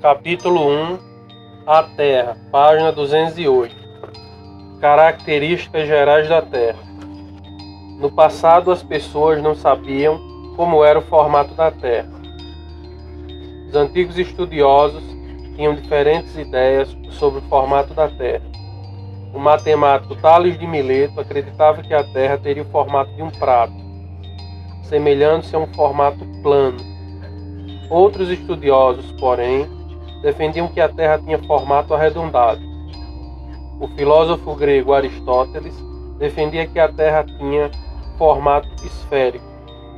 Capítulo 1 A Terra, página 208 Características gerais da Terra. No passado, as pessoas não sabiam como era o formato da Terra. Os antigos estudiosos tinham diferentes ideias sobre o formato da Terra. O matemático Tales de Mileto acreditava que a Terra teria o formato de um prato, semelhando-se a um formato plano. Outros estudiosos, porém, defendiam que a Terra tinha formato arredondado. O filósofo grego Aristóteles defendia que a Terra tinha formato esférico.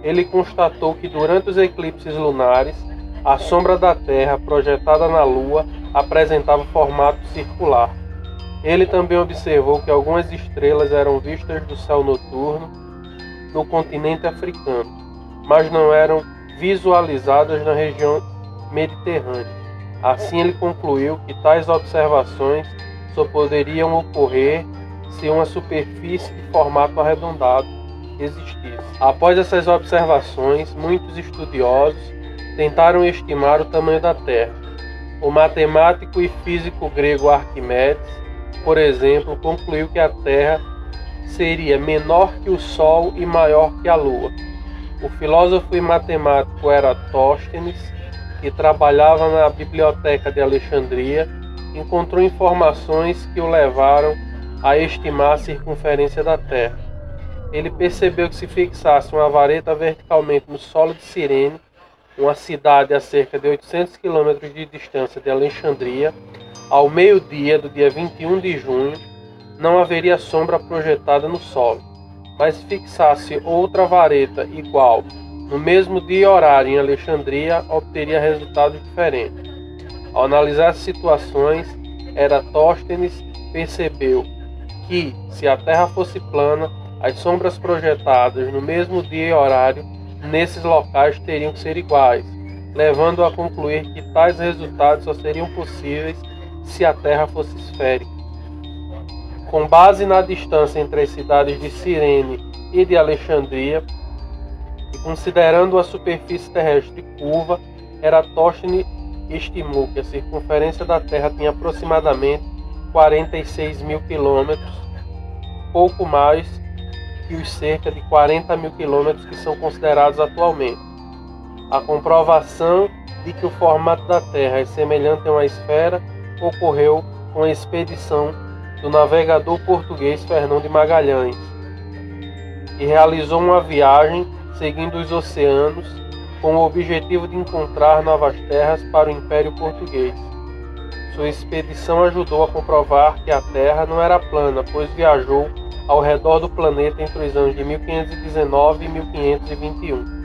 Ele constatou que durante os eclipses lunares, a sombra da Terra projetada na Lua apresentava formato circular. Ele também observou que algumas estrelas eram vistas do céu noturno no continente africano, mas não eram visualizadas na região mediterrânea. Assim, ele concluiu que tais observações só poderiam ocorrer se uma superfície de formato arredondado existisse. Após essas observações, muitos estudiosos tentaram estimar o tamanho da Terra. O matemático e físico grego Arquimedes, por exemplo, concluiu que a Terra seria menor que o Sol e maior que a Lua. O filósofo e matemático Eratóstenes que trabalhava na biblioteca de Alexandria, encontrou informações que o levaram a estimar a circunferência da Terra. Ele percebeu que se fixasse uma vareta verticalmente no solo de Cirene, uma cidade a cerca de 800 quilômetros de distância de Alexandria, ao meio-dia do dia 21 de junho, não haveria sombra projetada no solo, mas fixasse outra vareta igual no mesmo dia e horário em Alexandria, obteria resultados diferentes. Ao analisar as situações, Eratóstenes percebeu que, se a Terra fosse plana, as sombras projetadas no mesmo dia e horário nesses locais teriam que ser iguais, levando a concluir que tais resultados só seriam possíveis se a Terra fosse esférica. Com base na distância entre as cidades de Cirene e de Alexandria, considerando a superfície terrestre curva, Eratóstenes estimou que a circunferência da Terra tinha aproximadamente 46 mil quilômetros, pouco mais que os cerca de 40 mil quilômetros que são considerados atualmente. A comprovação de que o formato da Terra é semelhante a uma esfera ocorreu com a expedição do navegador português Fernão de Magalhães, que realizou uma viagem seguindo os oceanos com o objetivo de encontrar novas terras para o Império Português. Sua expedição ajudou a comprovar que a Terra não era plana, pois viajou ao redor do planeta entre os anos de 1519 e 1521.